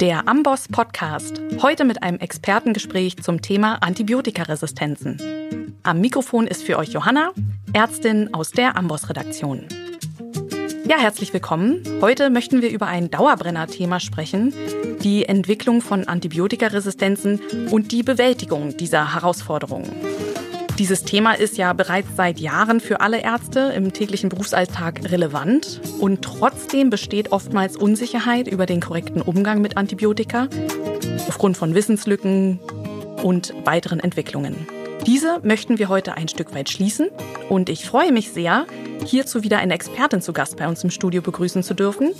Der Amboss Podcast. Heute mit einem Expertengespräch zum Thema Antibiotikaresistenzen. Am Mikrofon ist für euch Johanna, Ärztin aus der Amboss Redaktion. Ja, herzlich willkommen. Heute möchten wir über ein Dauerbrenner-Thema sprechen, die Entwicklung von Antibiotikaresistenzen und die Bewältigung dieser Herausforderungen. Dieses Thema ist ja bereits seit Jahren für alle Ärzte im täglichen Berufsalltag relevant und trotzdem besteht oftmals Unsicherheit über den korrekten Umgang mit Antibiotika aufgrund von Wissenslücken und weiteren Entwicklungen. Diese möchten wir heute ein Stück weit schließen und ich freue mich sehr, hierzu wieder eine Expertin zu Gast bei uns im Studio begrüßen zu dürfen.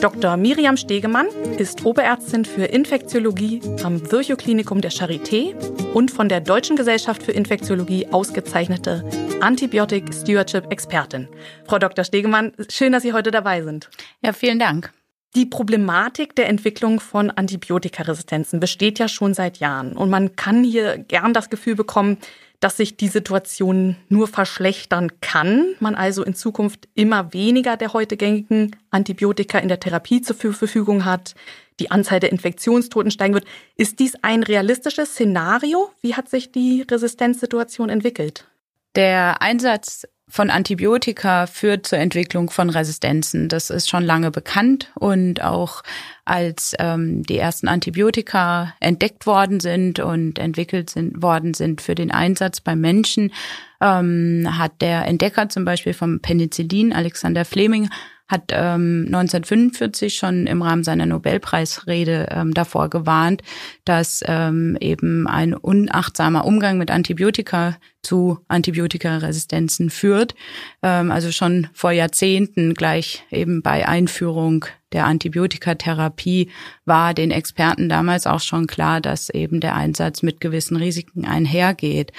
Dr. Miriam Stegemann ist Oberärztin für Infektiologie am Virchow-Klinikum der Charité und von der Deutschen Gesellschaft für Infektiologie ausgezeichnete Antibiotic Stewardship Expertin. Frau Dr. Stegemann, schön, dass Sie heute dabei sind. Ja, vielen Dank. Die Problematik der Entwicklung von Antibiotikaresistenzen besteht ja schon seit Jahren und man kann hier gern das Gefühl bekommen, dass sich die Situation nur verschlechtern kann, man also in Zukunft immer weniger der heute gängigen Antibiotika in der Therapie zur Verfügung hat, die Anzahl der Infektionstoten steigen wird. Ist dies ein realistisches Szenario? Wie hat sich die Resistenzsituation entwickelt? Der Einsatz von Antibiotika führt zur Entwicklung von Resistenzen. Das ist schon lange bekannt und auch als ähm, die ersten Antibiotika entdeckt worden sind und entwickelt sind, worden sind für den Einsatz beim Menschen, ähm, hat der Entdecker zum Beispiel vom Penicillin, Alexander Fleming, hat ähm, 1945 schon im Rahmen seiner Nobelpreisrede ähm, davor gewarnt, dass ähm, eben ein unachtsamer Umgang mit Antibiotika zu Antibiotikaresistenzen führt. Ähm, also schon vor Jahrzehnten gleich eben bei Einführung der Antibiotikatherapie war den Experten damals auch schon klar, dass eben der Einsatz mit gewissen Risiken einhergeht.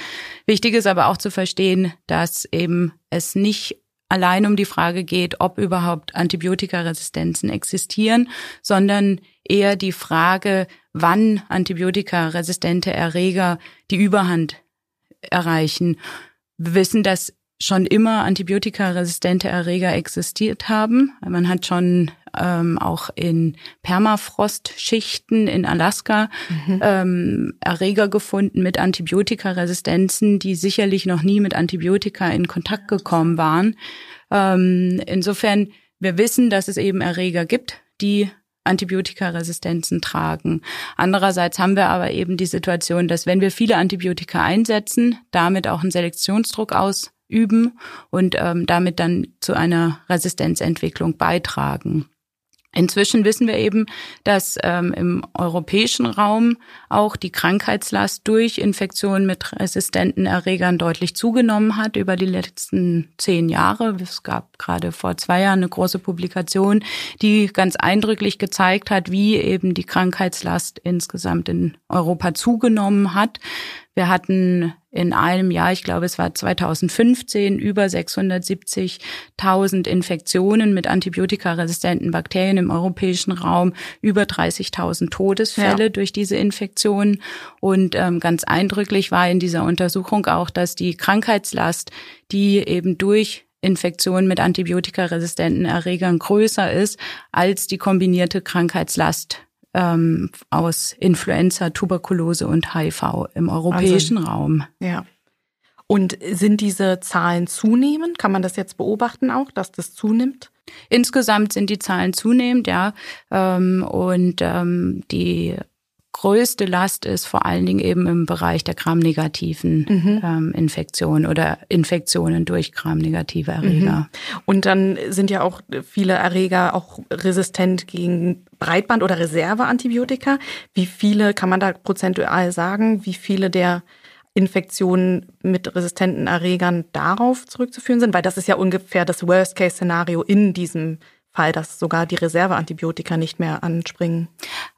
Wichtig ist aber auch zu verstehen, dass eben es nicht allein um die Frage geht, ob überhaupt Antibiotikaresistenzen existieren, sondern eher die Frage, wann antibiotikaresistente Erreger die Überhand erreichen. Wir wissen, dass schon immer antibiotikaresistente Erreger existiert haben. Man hat schon ähm, auch in Permafrostschichten in Alaska mhm. ähm, Erreger gefunden mit Antibiotikaresistenzen, die sicherlich noch nie mit Antibiotika in Kontakt gekommen waren. Ähm, insofern, wir wissen, dass es eben Erreger gibt, die Antibiotikaresistenzen tragen. Andererseits haben wir aber eben die Situation, dass wenn wir viele Antibiotika einsetzen, damit auch einen Selektionsdruck ausüben und ähm, damit dann zu einer Resistenzentwicklung beitragen. Inzwischen wissen wir eben, dass ähm, im europäischen Raum auch die Krankheitslast durch Infektionen mit resistenten Erregern deutlich zugenommen hat über die letzten zehn Jahre. Es gab gerade vor zwei Jahren eine große Publikation, die ganz eindrücklich gezeigt hat, wie eben die Krankheitslast insgesamt in Europa zugenommen hat. Wir hatten in einem Jahr, ich glaube es war 2015, über 670.000 Infektionen mit antibiotikaresistenten Bakterien im europäischen Raum, über 30.000 Todesfälle ja. durch diese Infektionen. Und ähm, ganz eindrücklich war in dieser Untersuchung auch, dass die Krankheitslast, die eben durch Infektionen mit antibiotikaresistenten Erregern größer ist als die kombinierte Krankheitslast ähm, aus Influenza, Tuberkulose und HIV im europäischen Wahnsinn. Raum. Ja. Und sind diese Zahlen zunehmend? Kann man das jetzt beobachten auch, dass das zunimmt? Insgesamt sind die Zahlen zunehmend, ja. Ähm, und ähm, die größte Last ist vor allen Dingen eben im Bereich der gramnegativen mhm. ähm, Infektionen oder Infektionen durch gramnegative Erreger. Mhm. Und dann sind ja auch viele Erreger auch resistent gegen Breitband- oder Reserveantibiotika. Wie viele kann man da prozentual sagen, wie viele der Infektionen mit resistenten Erregern darauf zurückzuführen sind? Weil das ist ja ungefähr das Worst-Case-Szenario in diesem Fall, dass sogar die Reserveantibiotika nicht mehr anspringen?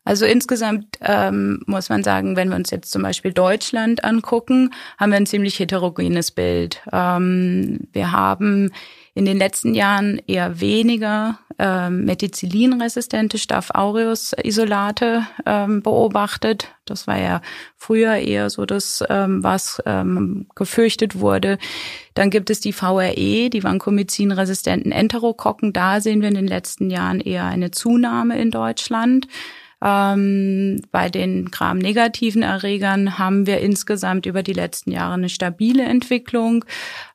Also insgesamt ähm, muss man sagen, wenn wir uns jetzt zum Beispiel Deutschland angucken, haben wir ein ziemlich heterogenes Bild. Ähm, wir haben in den letzten Jahren eher weniger ähm, Methicillin-resistente Staph aureus-Isolate ähm, beobachtet. Das war ja früher eher so das, ähm, was ähm, gefürchtet wurde. Dann gibt es die VRE, die Vancomycin-resistenten Enterokokken. Da sehen wir in den letzten Jahren eher eine Zunahme in Deutschland. Ähm, bei den gramnegativen Erregern haben wir insgesamt über die letzten Jahre eine stabile Entwicklung.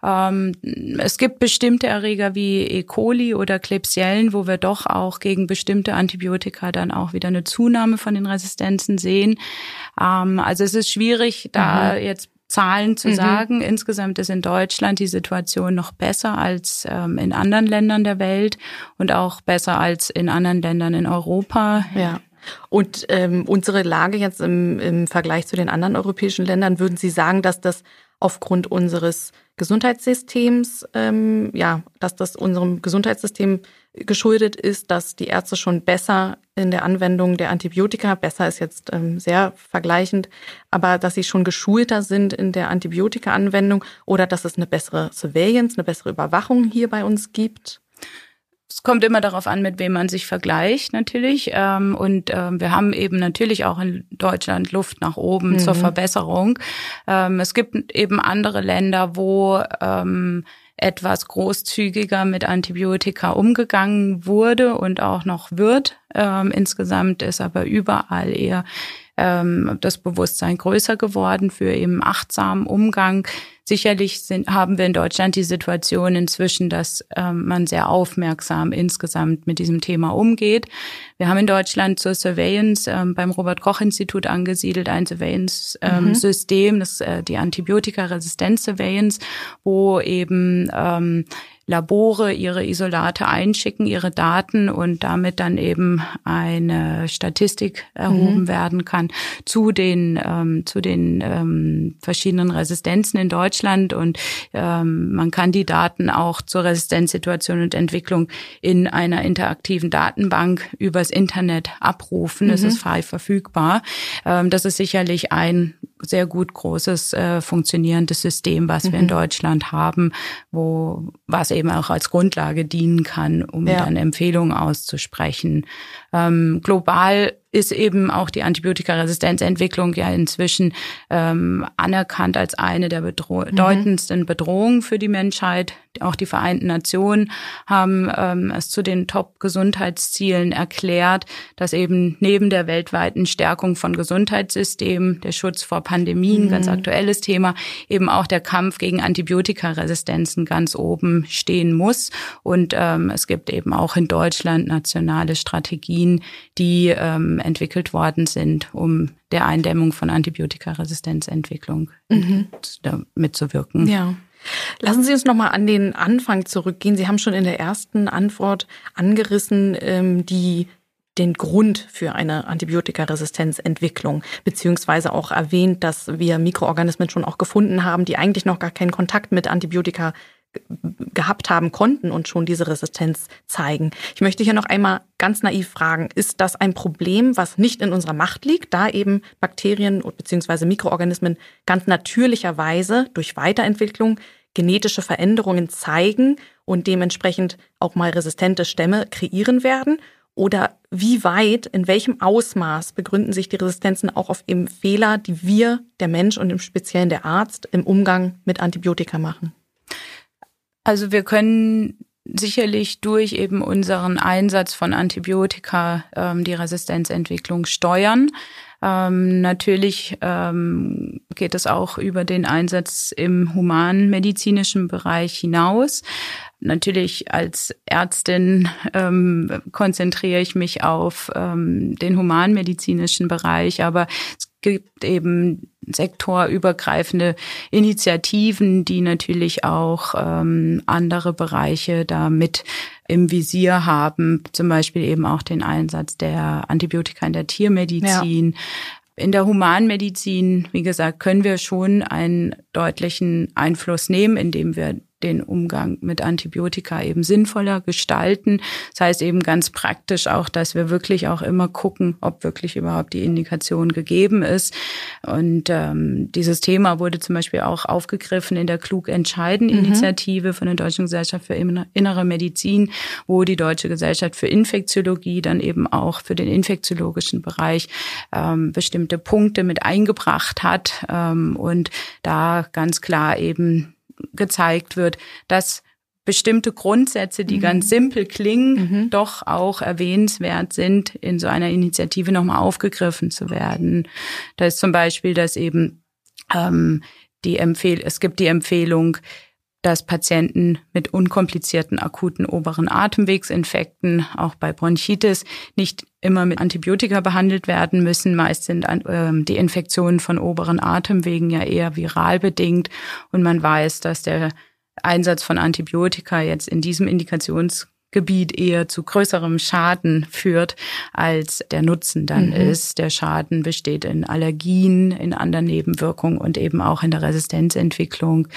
Ähm, es gibt bestimmte Erreger wie E. coli oder Klebsiellen, wo wir doch auch gegen bestimmte Antibiotika dann auch wieder eine Zunahme von den Resistenzen sehen. Ähm, also es ist schwierig, da mhm. jetzt Zahlen zu mhm. sagen. Insgesamt ist in Deutschland die Situation noch besser als ähm, in anderen Ländern der Welt und auch besser als in anderen Ländern in Europa. Ja. Und ähm, unsere Lage jetzt im, im Vergleich zu den anderen europäischen Ländern, würden Sie sagen, dass das aufgrund unseres Gesundheitssystems, ähm, ja, dass das unserem Gesundheitssystem geschuldet ist, dass die Ärzte schon besser in der Anwendung der Antibiotika, besser ist jetzt ähm, sehr vergleichend, aber dass sie schon geschulter sind in der Antibiotika-Anwendung oder dass es eine bessere Surveillance, eine bessere Überwachung hier bei uns gibt? Es kommt immer darauf an, mit wem man sich vergleicht, natürlich. Ähm, und ähm, wir haben eben natürlich auch in Deutschland Luft nach oben mhm. zur Verbesserung. Ähm, es gibt eben andere Länder, wo etwas großzügiger mit Antibiotika umgegangen wurde und auch noch wird. insgesamt ist aber überall eher das Bewusstsein größer geworden für eben achtsamen Umgang Sicherlich sind, haben wir in Deutschland die Situation inzwischen, dass ähm, man sehr aufmerksam insgesamt mit diesem Thema umgeht. Wir haben in Deutschland zur Surveillance ähm, beim Robert Koch Institut angesiedelt ein Surveillance-System, ähm, mhm. das äh, die Antibiotika-Resistenz-Surveillance, wo eben ähm, Labore ihre Isolate einschicken, ihre Daten und damit dann eben eine Statistik erhoben mhm. werden kann zu den ähm, zu den ähm, verschiedenen Resistenzen in Deutschland und ähm, man kann die Daten auch zur Resistenzsituation und Entwicklung in einer interaktiven Datenbank übers Internet abrufen. Es mhm. ist frei verfügbar. Ähm, das ist sicherlich ein sehr gut großes äh, funktionierendes System, was mhm. wir in mhm. Deutschland haben, wo was eben auch als Grundlage dienen kann, um ja. dann Empfehlungen auszusprechen. Ähm, global ist eben auch die Antibiotikaresistenzentwicklung ja inzwischen ähm, anerkannt als eine der bedro mhm. bedeutendsten Bedrohungen für die Menschheit. Auch die Vereinten Nationen haben ähm, es zu den Top-Gesundheitszielen erklärt, dass eben neben der weltweiten Stärkung von Gesundheitssystemen, der Schutz vor Pandemien, mhm. ganz aktuelles Thema, eben auch der Kampf gegen Antibiotikaresistenzen ganz oben stehen muss. Und ähm, es gibt eben auch in Deutschland nationale Strategien, die ähm, entwickelt worden sind, um der Eindämmung von Antibiotikaresistenzentwicklung mhm. mitzuwirken. Ja. Lassen Sie uns noch mal an den Anfang zurückgehen. Sie haben schon in der ersten Antwort angerissen, ähm, die den Grund für eine Antibiotikaresistenzentwicklung, beziehungsweise auch erwähnt, dass wir Mikroorganismen schon auch gefunden haben, die eigentlich noch gar keinen Kontakt mit Antibiotika gehabt haben konnten und schon diese Resistenz zeigen. Ich möchte hier noch einmal ganz naiv fragen, ist das ein Problem, was nicht in unserer Macht liegt, da eben Bakterien bzw. Mikroorganismen ganz natürlicherweise durch Weiterentwicklung genetische Veränderungen zeigen und dementsprechend auch mal resistente Stämme kreieren werden? Oder wie weit, in welchem Ausmaß begründen sich die Resistenzen auch auf eben Fehler, die wir, der Mensch und im Speziellen der Arzt, im Umgang mit Antibiotika machen? Also wir können sicherlich durch eben unseren Einsatz von Antibiotika ähm, die Resistenzentwicklung steuern. Ähm, natürlich ähm, geht es auch über den Einsatz im humanmedizinischen Bereich hinaus. Natürlich als Ärztin ähm, konzentriere ich mich auf ähm, den humanmedizinischen Bereich, aber es gibt eben sektorübergreifende Initiativen, die natürlich auch ähm, andere Bereiche da mit im Visier haben, zum Beispiel eben auch den Einsatz der Antibiotika in der Tiermedizin. Ja. In der Humanmedizin, wie gesagt, können wir schon einen deutlichen Einfluss nehmen, indem wir den Umgang mit Antibiotika eben sinnvoller gestalten. Das heißt eben ganz praktisch auch, dass wir wirklich auch immer gucken, ob wirklich überhaupt die Indikation gegeben ist. Und ähm, dieses Thema wurde zum Beispiel auch aufgegriffen in der Klug entscheiden Initiative mhm. von der Deutschen Gesellschaft für Innere Medizin, wo die Deutsche Gesellschaft für Infektiologie dann eben auch für den infektiologischen Bereich ähm, bestimmte Punkte mit eingebracht hat ähm, und da ganz klar eben gezeigt wird, dass bestimmte Grundsätze, die mhm. ganz simpel klingen, mhm. doch auch erwähnenswert sind, in so einer Initiative nochmal aufgegriffen zu werden. Da ist zum Beispiel, dass eben ähm, die Empfehl es gibt die Empfehlung, dass Patienten mit unkomplizierten akuten oberen Atemwegsinfekten, auch bei Bronchitis, nicht immer mit Antibiotika behandelt werden müssen. Meist sind äh, die Infektionen von oberen Atemwegen ja eher viral bedingt und man weiß, dass der Einsatz von Antibiotika jetzt in diesem Indikations Gebiet eher zu größerem Schaden führt, als der Nutzen dann mhm. ist. Der Schaden besteht in Allergien, in anderen Nebenwirkungen und eben auch in der Resistenzentwicklung.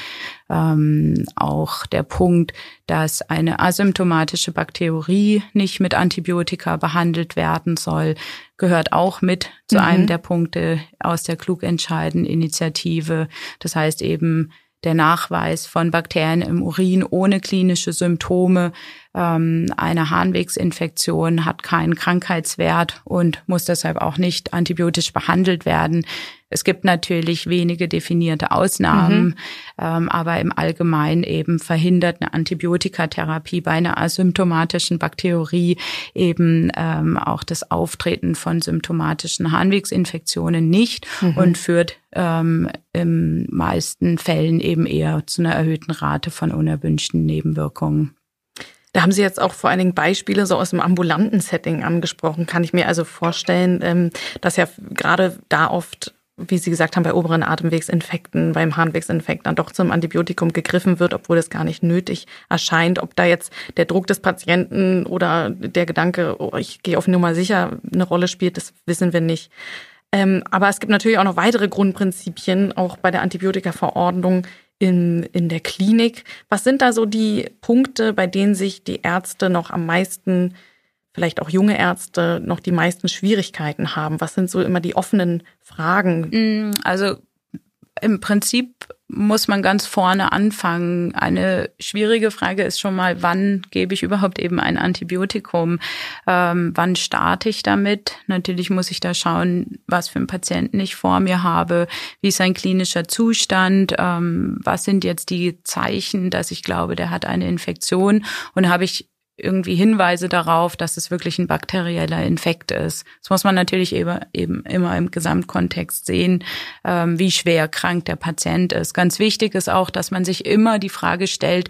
Ähm, auch der Punkt, dass eine asymptomatische Bakterie nicht mit Antibiotika behandelt werden soll, gehört auch mit zu mhm. einem der Punkte aus der Klugentscheiden-Initiative. Das heißt eben, der Nachweis von Bakterien im Urin ohne klinische Symptome. Ähm, eine Harnwegsinfektion hat keinen Krankheitswert und muss deshalb auch nicht antibiotisch behandelt werden. Es gibt natürlich wenige definierte Ausnahmen, mhm. ähm, aber im Allgemeinen eben verhindert eine Antibiotikatherapie bei einer asymptomatischen Bakterie eben ähm, auch das Auftreten von symptomatischen Harnwegsinfektionen nicht mhm. und führt ähm, in meisten Fällen eben eher zu einer erhöhten Rate von unerwünschten Nebenwirkungen. Da haben Sie jetzt auch vor allen Dingen Beispiele so aus dem ambulanten Setting angesprochen. Kann ich mir also vorstellen, ähm, dass ja gerade da oft wie Sie gesagt haben, bei oberen Atemwegsinfekten, beim Harnwegsinfekt dann doch zum Antibiotikum gegriffen wird, obwohl das gar nicht nötig erscheint. Ob da jetzt der Druck des Patienten oder der Gedanke, oh, ich gehe auf Nummer sicher, eine Rolle spielt, das wissen wir nicht. Ähm, aber es gibt natürlich auch noch weitere Grundprinzipien, auch bei der Antibiotikaverordnung in, in der Klinik. Was sind da so die Punkte, bei denen sich die Ärzte noch am meisten vielleicht auch junge Ärzte noch die meisten Schwierigkeiten haben? Was sind so immer die offenen Fragen? Mm, also im Prinzip muss man ganz vorne anfangen. Eine schwierige Frage ist schon mal, wann gebe ich überhaupt eben ein Antibiotikum? Ähm, wann starte ich damit? Natürlich muss ich da schauen, was für einen Patienten ich vor mir habe, wie ist sein klinischer Zustand, ähm, was sind jetzt die Zeichen, dass ich glaube, der hat eine Infektion und habe ich irgendwie Hinweise darauf, dass es wirklich ein bakterieller Infekt ist. Das muss man natürlich eben, eben immer im Gesamtkontext sehen, ähm, wie schwer krank der Patient ist. Ganz wichtig ist auch, dass man sich immer die Frage stellt,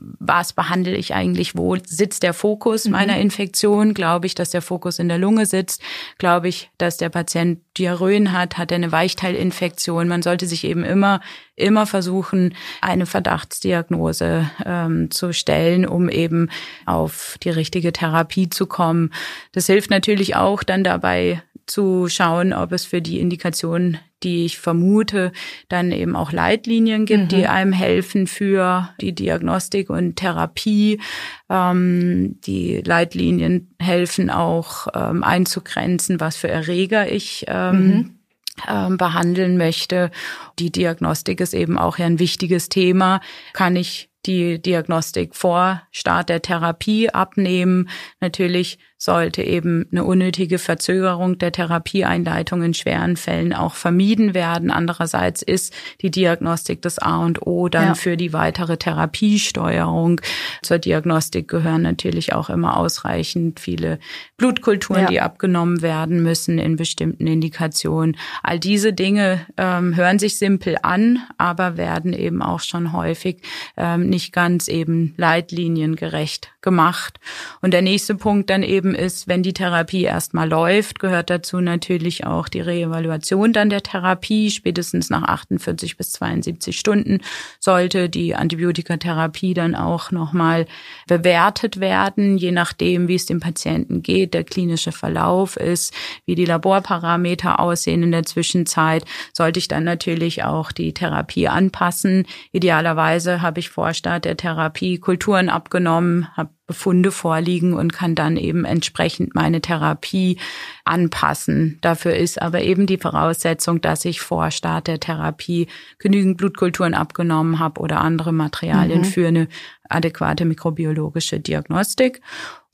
was behandle ich eigentlich, wo sitzt der Fokus mhm. meiner Infektion? Glaube ich, dass der Fokus in der Lunge sitzt? Glaube ich, dass der Patient Diarrhöen hat? Hat er eine Weichteilinfektion? Man sollte sich eben immer, immer versuchen, eine Verdachtsdiagnose ähm, zu stellen, um eben auf die richtige Therapie zu kommen. Das hilft natürlich auch dann dabei, zu schauen, ob es für die Indikation, die ich vermute, dann eben auch Leitlinien gibt, mhm. die einem helfen für die Diagnostik und Therapie. Ähm, die Leitlinien helfen auch ähm, einzugrenzen, was für Erreger ich ähm, mhm ähm, behandeln möchte. Die Diagnostik ist eben auch ja ein wichtiges Thema. Kann ich die Diagnostik vor Start der Therapie abnehmen? Natürlich sollte eben eine unnötige Verzögerung der Therapieeinleitung in schweren Fällen auch vermieden werden. Andererseits ist die Diagnostik das A und O dann ja. für die weitere Therapiesteuerung. Zur Diagnostik gehören natürlich auch immer ausreichend viele Blutkulturen, ja. die abgenommen werden müssen in bestimmten Indikationen. All diese Dinge ähm, hören sich simpel an, aber werden eben auch schon häufig ähm, nicht ganz eben leitliniengerecht gemacht. Und der nächste Punkt dann eben ist, wenn die Therapie erstmal läuft, gehört dazu natürlich auch die Reevaluation dann der Therapie. Spätestens nach 48 bis 72 Stunden sollte die Antibiotikatherapie dann auch nochmal bewertet werden, je nachdem, wie es dem Patienten geht, der klinische Verlauf ist, wie die Laborparameter aussehen in der Zwischenzeit, sollte ich dann natürlich auch die Therapie anpassen. Idealerweise habe ich vor Start der Therapie Kulturen abgenommen, habe Befunde vorliegen und kann dann eben entsprechend meine Therapie anpassen. Dafür ist aber eben die Voraussetzung, dass ich vor Start der Therapie genügend Blutkulturen abgenommen habe oder andere Materialien mhm. für eine adäquate mikrobiologische Diagnostik.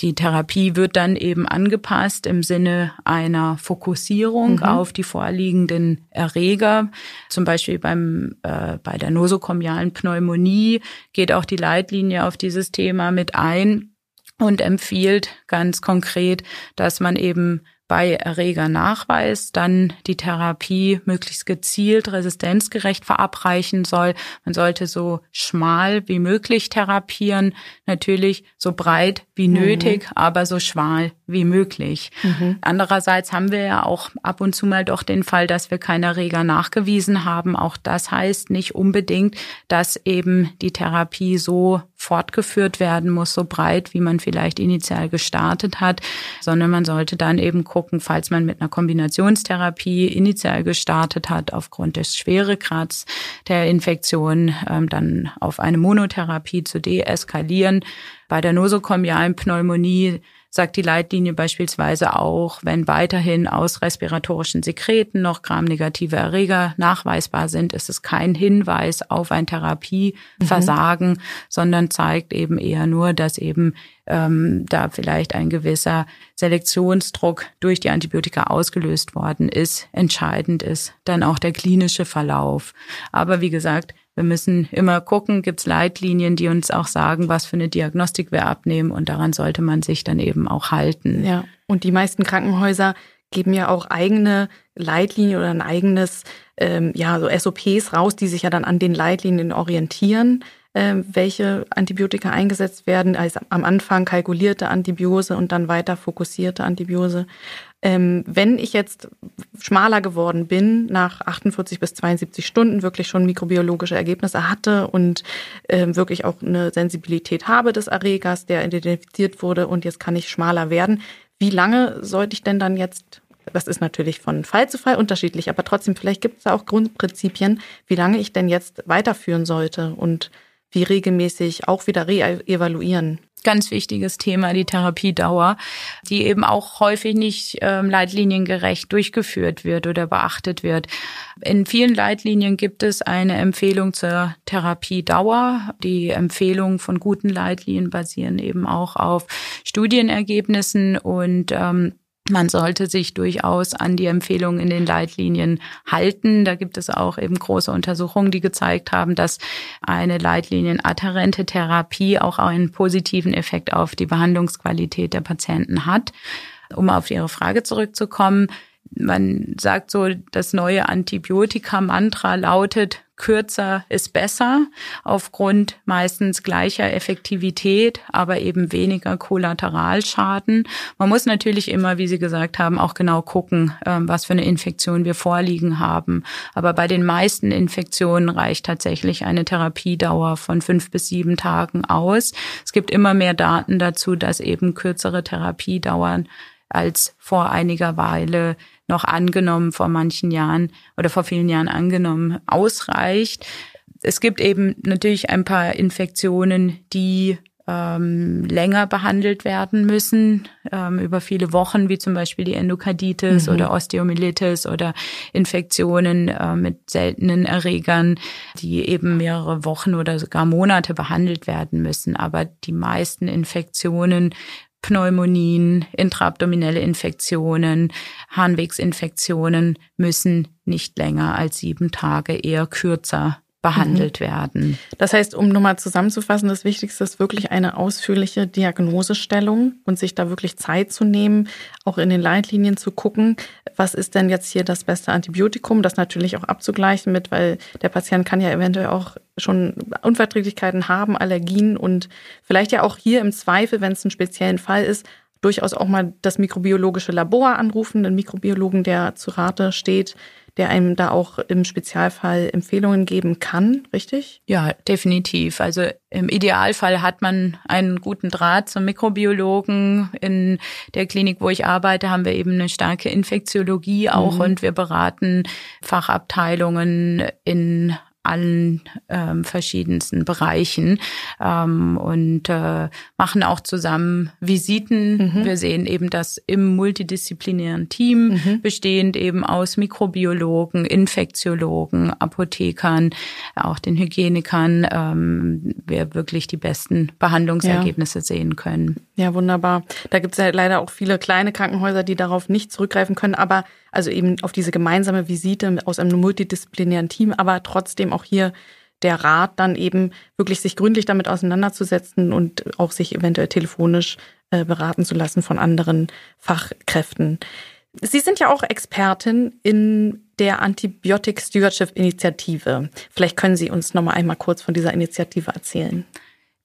Die Therapie wird dann eben angepasst im Sinne einer Fokussierung mhm. auf die vorliegenden Erreger. Zum Beispiel beim, äh, bei der nosokomialen Pneumonie geht auch die Leitlinie auf dieses Thema mit ein und empfiehlt ganz konkret, dass man eben bei Erregernachweis dann die Therapie möglichst gezielt resistenzgerecht verabreichen soll. Man sollte so schmal wie möglich therapieren, natürlich so breit wie mhm. nötig, aber so schmal wie möglich. Mhm. Andererseits haben wir ja auch ab und zu mal doch den Fall, dass wir keine Erreger nachgewiesen haben. Auch das heißt nicht unbedingt, dass eben die Therapie so fortgeführt werden muss, so breit, wie man vielleicht initial gestartet hat, sondern man sollte dann eben gucken, falls man mit einer Kombinationstherapie initial gestartet hat, aufgrund des Schweregrads der Infektion, ähm, dann auf eine Monotherapie zu deeskalieren. Bei der nosokomialen Pneumonie sagt die Leitlinie beispielsweise auch, wenn weiterhin aus respiratorischen Sekreten noch gramnegative Erreger nachweisbar sind, ist es kein Hinweis auf ein Therapieversagen, mhm. sondern zeigt eben eher nur, dass eben ähm, da vielleicht ein gewisser Selektionsdruck durch die Antibiotika ausgelöst worden ist. Entscheidend ist dann auch der klinische Verlauf. Aber wie gesagt, wir müssen immer gucken, gibt es Leitlinien, die uns auch sagen, was für eine Diagnostik wir abnehmen und daran sollte man sich dann eben auch halten. Ja, und die meisten Krankenhäuser geben ja auch eigene Leitlinien oder ein eigenes, ähm, ja, so SOPs raus, die sich ja dann an den Leitlinien orientieren, äh, welche Antibiotika eingesetzt werden. Also am Anfang kalkulierte Antibiose und dann weiter fokussierte Antibiose. Ähm, wenn ich jetzt schmaler geworden bin, nach 48 bis 72 Stunden wirklich schon mikrobiologische Ergebnisse hatte und ähm, wirklich auch eine Sensibilität habe des Erregers, der identifiziert wurde und jetzt kann ich schmaler werden, wie lange sollte ich denn dann jetzt das ist natürlich von Fall zu Fall unterschiedlich, aber trotzdem, vielleicht gibt es da auch Grundprinzipien, wie lange ich denn jetzt weiterführen sollte und wie regelmäßig auch wieder re-evaluieren ganz wichtiges Thema, die Therapiedauer, die eben auch häufig nicht ähm, leitliniengerecht durchgeführt wird oder beachtet wird. In vielen Leitlinien gibt es eine Empfehlung zur Therapiedauer. Die Empfehlungen von guten Leitlinien basieren eben auch auf Studienergebnissen und ähm, man sollte sich durchaus an die Empfehlungen in den Leitlinien halten. Da gibt es auch eben große Untersuchungen, die gezeigt haben, dass eine leitlinienadherente Therapie auch einen positiven Effekt auf die Behandlungsqualität der Patienten hat. Um auf Ihre Frage zurückzukommen, man sagt so, das neue Antibiotika-Mantra lautet, kürzer ist besser, aufgrund meistens gleicher Effektivität, aber eben weniger Kollateralschaden. Man muss natürlich immer, wie Sie gesagt haben, auch genau gucken, ähm, was für eine Infektion wir vorliegen haben. Aber bei den meisten Infektionen reicht tatsächlich eine Therapiedauer von fünf bis sieben Tagen aus. Es gibt immer mehr Daten dazu, dass eben kürzere Therapiedauern als vor einiger Weile noch angenommen vor manchen Jahren oder vor vielen Jahren angenommen ausreicht. Es gibt eben natürlich ein paar Infektionen, die ähm, länger behandelt werden müssen, ähm, über viele Wochen, wie zum Beispiel die Endokarditis mhm. oder Osteomyelitis oder Infektionen äh, mit seltenen Erregern, die eben mehrere Wochen oder sogar Monate behandelt werden müssen. Aber die meisten Infektionen Pneumonien, intraabdominelle Infektionen, Harnwegsinfektionen müssen nicht länger als sieben Tage, eher kürzer behandelt mhm. werden. Das heißt, um nochmal zusammenzufassen, das Wichtigste ist wirklich eine ausführliche Diagnosestellung und sich da wirklich Zeit zu nehmen, auch in den Leitlinien zu gucken, was ist denn jetzt hier das beste Antibiotikum, das natürlich auch abzugleichen mit, weil der Patient kann ja eventuell auch schon Unverträglichkeiten haben, Allergien und vielleicht ja auch hier im Zweifel, wenn es einen speziellen Fall ist, durchaus auch mal das mikrobiologische Labor anrufen, den Mikrobiologen, der zu Rate steht, der einem da auch im Spezialfall Empfehlungen geben kann, richtig? Ja, definitiv. Also im Idealfall hat man einen guten Draht zum Mikrobiologen. In der Klinik, wo ich arbeite, haben wir eben eine starke Infektiologie auch mhm. und wir beraten Fachabteilungen in allen ähm, verschiedensten Bereichen ähm, und äh, machen auch zusammen Visiten. Mhm. Wir sehen eben das im multidisziplinären Team, mhm. bestehend eben aus Mikrobiologen, Infektiologen, Apothekern, auch den Hygienikern, ähm, wir wirklich die besten Behandlungsergebnisse ja. sehen können. Ja, wunderbar. Da gibt es ja leider auch viele kleine Krankenhäuser, die darauf nicht zurückgreifen können, aber also eben auf diese gemeinsame Visite aus einem multidisziplinären Team, aber trotzdem auch hier der Rat dann eben wirklich sich gründlich damit auseinanderzusetzen und auch sich eventuell telefonisch äh, beraten zu lassen von anderen Fachkräften. Sie sind ja auch Expertin in der Antibiotic Stewardship Initiative. Vielleicht können Sie uns noch mal einmal kurz von dieser Initiative erzählen.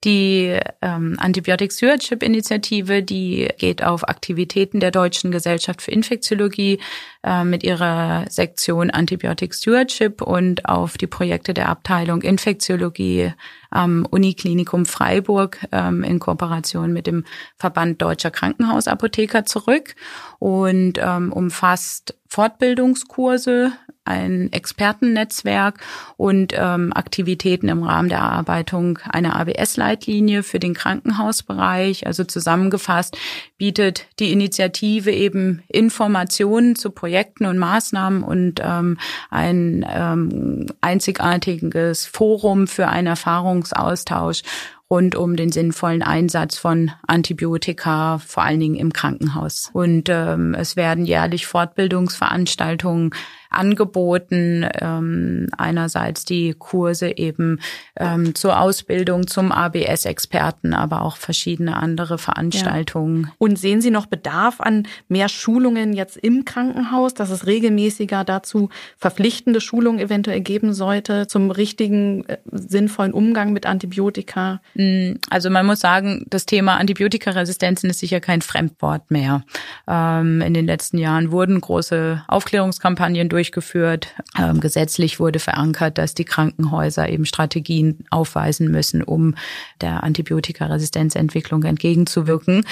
Die ähm, Antibiotic Stewardship Initiative, die geht auf Aktivitäten der Deutschen Gesellschaft für Infektiologie äh, mit ihrer Sektion Antibiotic Stewardship und auf die Projekte der Abteilung Infektiologie am Uniklinikum Freiburg ähm, in Kooperation mit dem Verband Deutscher Krankenhausapotheker zurück und ähm, umfasst Fortbildungskurse, ein Expertennetzwerk und ähm, Aktivitäten im Rahmen der Erarbeitung einer ABS-Leitlinie für den Krankenhausbereich. Also zusammengefasst bietet die Initiative eben Informationen zu Projekten und Maßnahmen und ähm, ein ähm, einzigartiges Forum für einen Erfahrungsaustausch rund um den sinnvollen Einsatz von Antibiotika, vor allen Dingen im Krankenhaus. Und ähm, es werden jährlich Fortbildungsveranstaltungen angeboten. Ähm, einerseits die Kurse eben ähm, zur Ausbildung zum ABS-Experten, aber auch verschiedene andere Veranstaltungen. Ja. Und sehen Sie noch Bedarf an mehr Schulungen jetzt im Krankenhaus, dass es regelmäßiger dazu verpflichtende Schulungen eventuell geben sollte zum richtigen, äh, sinnvollen Umgang mit Antibiotika? Mm, also man muss sagen, das Thema Antibiotikaresistenzen ist sicher kein Fremdwort mehr. Ähm, in den letzten Jahren wurden große Aufklärungskampagnen durch durchgeführt. Ähm, gesetzlich wurde verankert, dass die Krankenhäuser eben Strategien aufweisen müssen, um der Antibiotikaresistenzentwicklung entgegenzuwirken.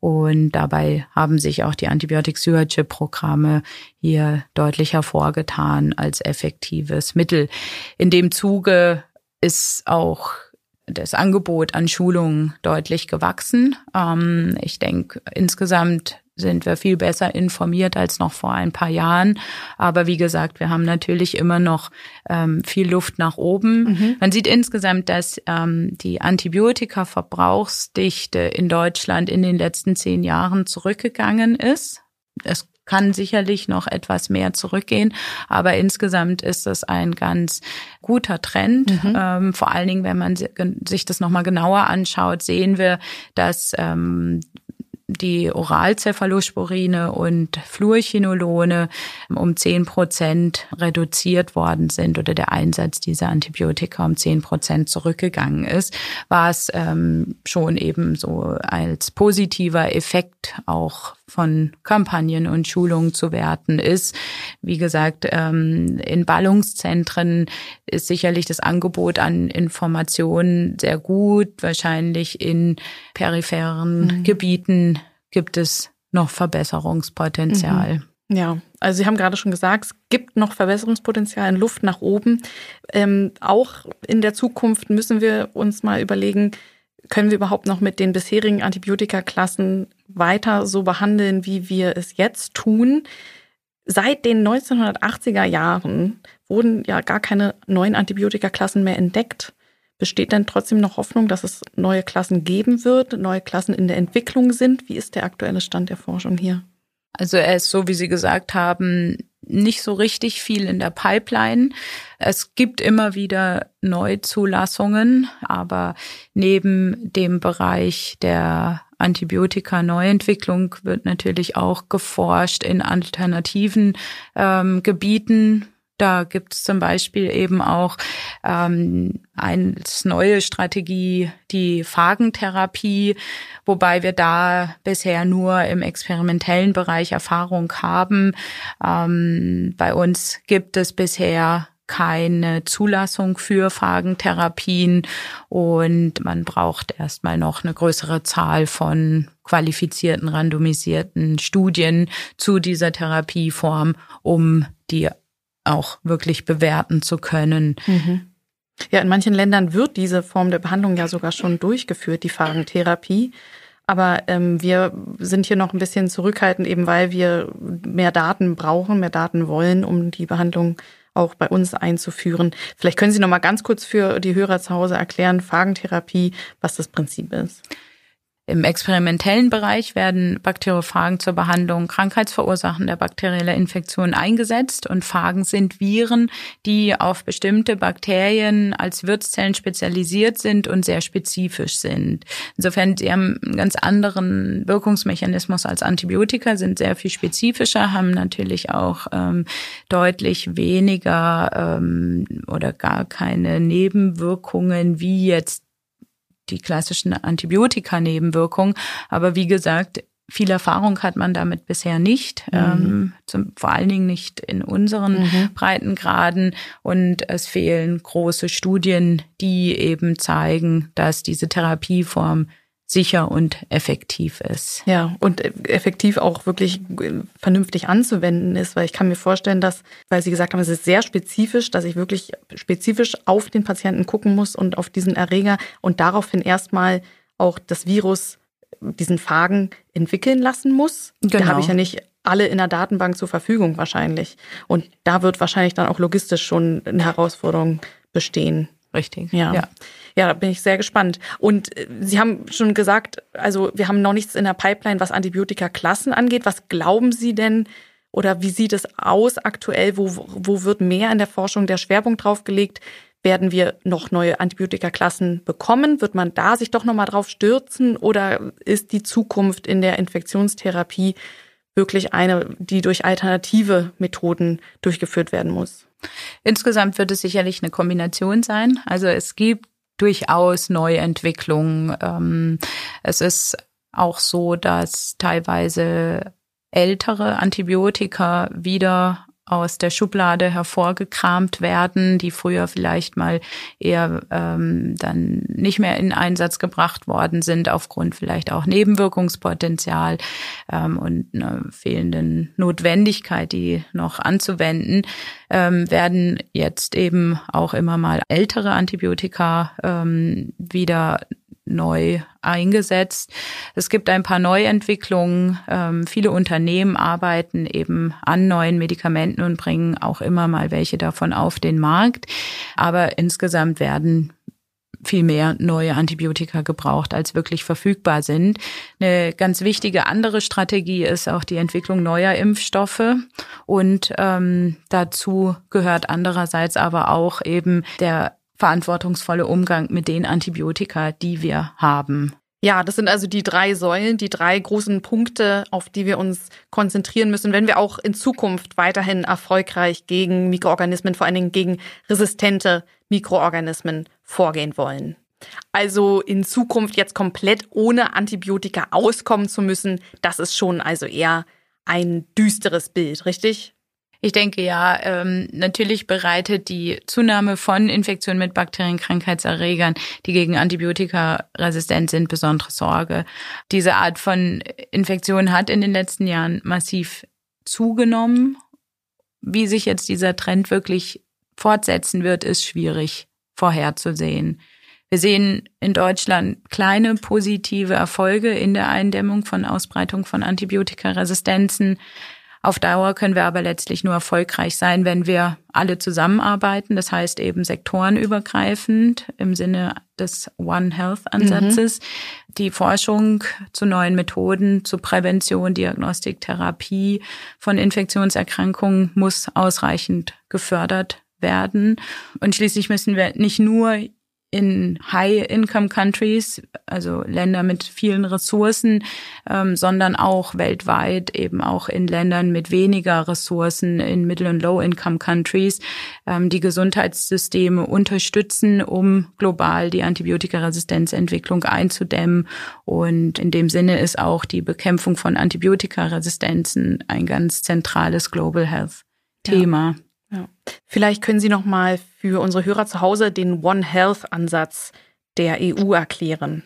Und dabei haben sich auch die Antibiotic-Stewardship-Programme hier deutlich hervorgetan als effektives Mittel. In dem Zuge ist auch das Angebot an Schulungen deutlich gewachsen. Ähm, ich denke, insgesamt sind wir viel besser informiert als noch vor ein paar Jahren. Aber wie gesagt, wir haben natürlich immer noch ähm, viel Luft nach oben. Mhm. Man sieht insgesamt, dass ähm, die Antibiotika-Verbrauchsdichte in Deutschland in den letzten zehn Jahren zurückgegangen ist. Es kann sicherlich noch etwas mehr zurückgehen, aber insgesamt ist es ein ganz guter Trend. Mhm. Ähm, vor allen Dingen, wenn man sich das nochmal genauer anschaut, sehen wir, dass ähm, die Oralcephalosporine und Fluorchinolone um zehn Prozent reduziert worden sind oder der Einsatz dieser Antibiotika um zehn Prozent zurückgegangen ist, war es ähm, schon eben so als positiver Effekt auch von Kampagnen und Schulungen zu werten ist. Wie gesagt, ähm, in Ballungszentren ist sicherlich das Angebot an Informationen sehr gut. Wahrscheinlich in peripheren mhm. Gebieten gibt es noch Verbesserungspotenzial. Mhm. Ja, also Sie haben gerade schon gesagt, es gibt noch Verbesserungspotenzial in Luft nach oben. Ähm, auch in der Zukunft müssen wir uns mal überlegen, können wir überhaupt noch mit den bisherigen Antibiotikaklassen weiter so behandeln, wie wir es jetzt tun? Seit den 1980er Jahren wurden ja gar keine neuen Antibiotikaklassen mehr entdeckt. Besteht denn trotzdem noch Hoffnung, dass es neue Klassen geben wird, neue Klassen in der Entwicklung sind? Wie ist der aktuelle Stand der Forschung hier? Also er ist, so wie Sie gesagt haben, nicht so richtig viel in der Pipeline. Es gibt immer wieder Neuzulassungen, aber neben dem Bereich der Antibiotika-Neuentwicklung wird natürlich auch geforscht in alternativen ähm, Gebieten, da gibt es zum Beispiel eben auch ähm, eine neue Strategie, die Phagentherapie, wobei wir da bisher nur im experimentellen Bereich Erfahrung haben. Ähm, bei uns gibt es bisher keine Zulassung für Phagentherapien und man braucht erstmal noch eine größere Zahl von qualifizierten, randomisierten Studien zu dieser Therapieform, um die auch wirklich bewerten zu können. Mhm. Ja, in manchen Ländern wird diese Form der Behandlung ja sogar schon durchgeführt, die Phagentherapie. Aber ähm, wir sind hier noch ein bisschen zurückhaltend, eben weil wir mehr Daten brauchen, mehr Daten wollen, um die Behandlung auch bei uns einzuführen. Vielleicht können Sie noch mal ganz kurz für die Hörer zu Hause erklären, Phagentherapie, was das Prinzip ist. Im experimentellen Bereich werden Bakteriophagen zur Behandlung krankheitsverursachender bakterieller Infektionen eingesetzt und Phagen sind Viren, die auf bestimmte Bakterien als Wirtszellen spezialisiert sind und sehr spezifisch sind. Insofern, sie haben einen ganz anderen Wirkungsmechanismus als Antibiotika, sind sehr viel spezifischer, haben natürlich auch ähm, deutlich weniger ähm, oder gar keine Nebenwirkungen wie jetzt die klassischen Antibiotika-Nebenwirkungen. Aber wie gesagt, viel Erfahrung hat man damit bisher nicht, mhm. ähm, zum, vor allen Dingen nicht in unseren mhm. Breitengraden. Und es fehlen große Studien, die eben zeigen, dass diese Therapieform sicher und effektiv ist. Ja, und effektiv auch wirklich vernünftig anzuwenden ist, weil ich kann mir vorstellen, dass, weil Sie gesagt haben, es ist sehr spezifisch, dass ich wirklich spezifisch auf den Patienten gucken muss und auf diesen Erreger und daraufhin erstmal auch das Virus, diesen Phagen entwickeln lassen muss. Genau. Da habe ich ja nicht alle in der Datenbank zur Verfügung wahrscheinlich. Und da wird wahrscheinlich dann auch logistisch schon eine Herausforderung bestehen. Richtig. Ja. ja. Ja, da bin ich sehr gespannt. Und äh, Sie haben schon gesagt, also wir haben noch nichts in der Pipeline, was Antibiotika-Klassen angeht. Was glauben Sie denn oder wie sieht es aus aktuell? Wo, wo wird mehr in der Forschung der Schwerpunkt draufgelegt? Werden wir noch neue Antibiotika-Klassen bekommen? Wird man da sich doch nochmal drauf stürzen? Oder ist die Zukunft in der Infektionstherapie wirklich eine, die durch alternative Methoden durchgeführt werden muss? Insgesamt wird es sicherlich eine Kombination sein. Also es gibt durchaus Neuentwicklungen. Ähm, es ist auch so, dass teilweise ältere Antibiotika wieder aus der Schublade hervorgekramt werden, die früher vielleicht mal eher ähm, dann nicht mehr in Einsatz gebracht worden sind, aufgrund vielleicht auch Nebenwirkungspotenzial ähm, und einer fehlenden Notwendigkeit, die noch anzuwenden, ähm, werden jetzt eben auch immer mal ältere Antibiotika ähm, wieder neu eingesetzt. Es gibt ein paar Neuentwicklungen. Ähm, viele Unternehmen arbeiten eben an neuen Medikamenten und bringen auch immer mal welche davon auf den Markt. Aber insgesamt werden viel mehr neue Antibiotika gebraucht, als wirklich verfügbar sind. Eine ganz wichtige andere Strategie ist auch die Entwicklung neuer Impfstoffe. Und ähm, dazu gehört andererseits aber auch eben der verantwortungsvolle Umgang mit den Antibiotika, die wir haben. Ja, das sind also die drei Säulen, die drei großen Punkte, auf die wir uns konzentrieren müssen, wenn wir auch in Zukunft weiterhin erfolgreich gegen Mikroorganismen, vor allen Dingen gegen resistente Mikroorganismen vorgehen wollen. Also in Zukunft jetzt komplett ohne Antibiotika auskommen zu müssen, das ist schon also eher ein düsteres Bild, richtig? Ich denke ja, ähm, natürlich bereitet die Zunahme von Infektionen mit Bakterien, Krankheitserregern, die gegen Antibiotika resistent sind, besondere Sorge. Diese Art von Infektion hat in den letzten Jahren massiv zugenommen. Wie sich jetzt dieser Trend wirklich fortsetzen wird, ist schwierig vorherzusehen. Wir sehen in Deutschland kleine positive Erfolge in der Eindämmung von Ausbreitung von Antibiotikaresistenzen. Auf Dauer können wir aber letztlich nur erfolgreich sein, wenn wir alle zusammenarbeiten. Das heißt eben sektorenübergreifend im Sinne des One Health Ansatzes. Mhm. Die Forschung zu neuen Methoden, zu Prävention, Diagnostik, Therapie von Infektionserkrankungen muss ausreichend gefördert werden. Und schließlich müssen wir nicht nur in High-Income-Countries, also Länder mit vielen Ressourcen, ähm, sondern auch weltweit, eben auch in Ländern mit weniger Ressourcen, in Middle- und Low-Income-Countries, ähm, die Gesundheitssysteme unterstützen, um global die Antibiotikaresistenzentwicklung einzudämmen. Und in dem Sinne ist auch die Bekämpfung von Antibiotikaresistenzen ein ganz zentrales Global Health-Thema. Ja. Ja. Vielleicht können Sie noch mal für unsere Hörer zu Hause den One Health Ansatz der EU erklären.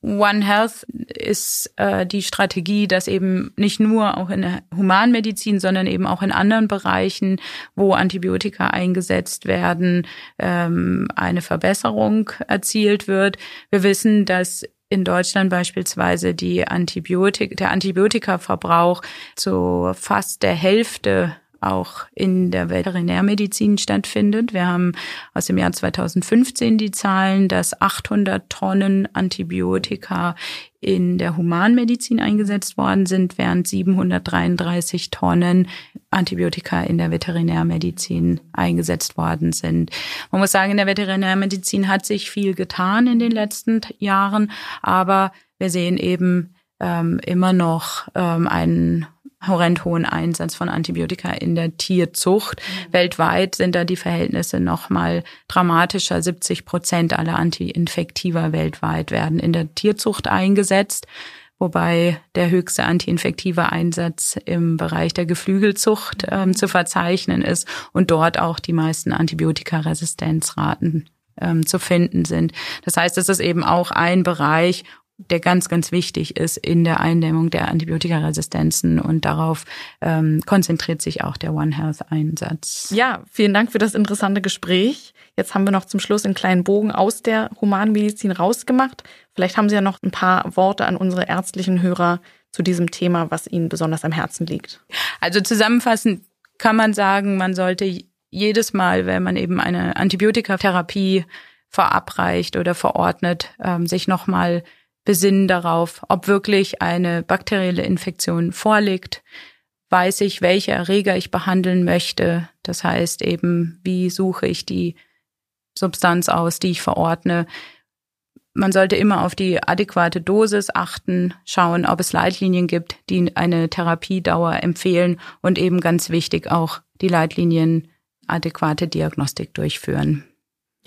One Health ist äh, die Strategie, dass eben nicht nur auch in der Humanmedizin, sondern eben auch in anderen Bereichen, wo Antibiotika eingesetzt werden, ähm, eine Verbesserung erzielt wird. Wir wissen, dass in Deutschland beispielsweise die Antibiotik, der Antibiotikaverbrauch zu fast der Hälfte auch in der Veterinärmedizin stattfindet. Wir haben aus dem Jahr 2015 die Zahlen, dass 800 Tonnen Antibiotika in der Humanmedizin eingesetzt worden sind, während 733 Tonnen Antibiotika in der Veterinärmedizin eingesetzt worden sind. Man muss sagen, in der Veterinärmedizin hat sich viel getan in den letzten Jahren, aber wir sehen eben ähm, immer noch ähm, einen horrend hohen Einsatz von Antibiotika in der Tierzucht. Mhm. Weltweit sind da die Verhältnisse noch mal dramatischer. 70 Prozent aller Antiinfektiva weltweit werden in der Tierzucht eingesetzt wobei der höchste antiinfektive Einsatz im Bereich der Geflügelzucht ähm, zu verzeichnen ist und dort auch die meisten Antibiotikaresistenzraten ähm, zu finden sind. Das heißt, es ist eben auch ein Bereich, der ganz, ganz wichtig ist in der Eindämmung der Antibiotikaresistenzen und darauf ähm, konzentriert sich auch der One Health Einsatz. Ja, vielen Dank für das interessante Gespräch. Jetzt haben wir noch zum Schluss einen kleinen Bogen aus der Humanmedizin rausgemacht. Vielleicht haben Sie ja noch ein paar Worte an unsere ärztlichen Hörer zu diesem Thema, was Ihnen besonders am Herzen liegt. Also zusammenfassend kann man sagen, man sollte jedes Mal, wenn man eben eine Antibiotikatherapie verabreicht oder verordnet, ähm, sich nochmal besinnen darauf, ob wirklich eine bakterielle Infektion vorliegt. Weiß ich, welche Erreger ich behandeln möchte. Das heißt eben, wie suche ich die Substanz aus, die ich verordne. Man sollte immer auf die adäquate Dosis achten, schauen, ob es Leitlinien gibt, die eine Therapiedauer empfehlen und eben ganz wichtig auch die Leitlinien adäquate Diagnostik durchführen.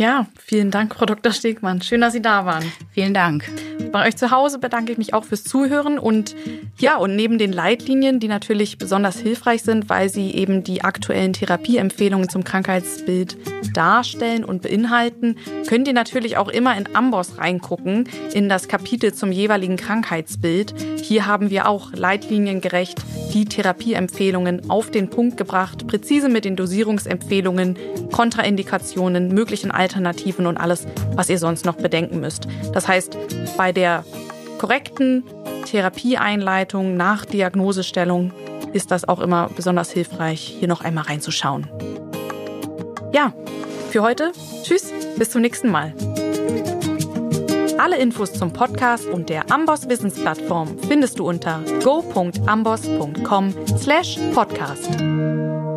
Ja, vielen Dank, Frau Dr. Stegmann. Schön, dass Sie da waren. Vielen Dank. Bei euch zu Hause bedanke ich mich auch fürs Zuhören und ja, und neben den Leitlinien, die natürlich besonders hilfreich sind, weil sie eben die aktuellen Therapieempfehlungen zum Krankheitsbild darstellen und beinhalten, könnt ihr natürlich auch immer in Amboss reingucken, in das Kapitel zum jeweiligen Krankheitsbild. Hier haben wir auch leitliniengerecht die Therapieempfehlungen auf den Punkt gebracht, präzise mit den Dosierungsempfehlungen, Kontraindikationen, möglichen Alternativen und alles, was ihr sonst noch bedenken müsst. Das heißt, bei der korrekten Therapieeinleitung nach Diagnosestellung ist das auch immer besonders hilfreich, hier noch einmal reinzuschauen. Ja, für heute, tschüss, bis zum nächsten Mal. Alle Infos zum Podcast und der Amboss Wissensplattform findest du unter go.amboss.com/podcast.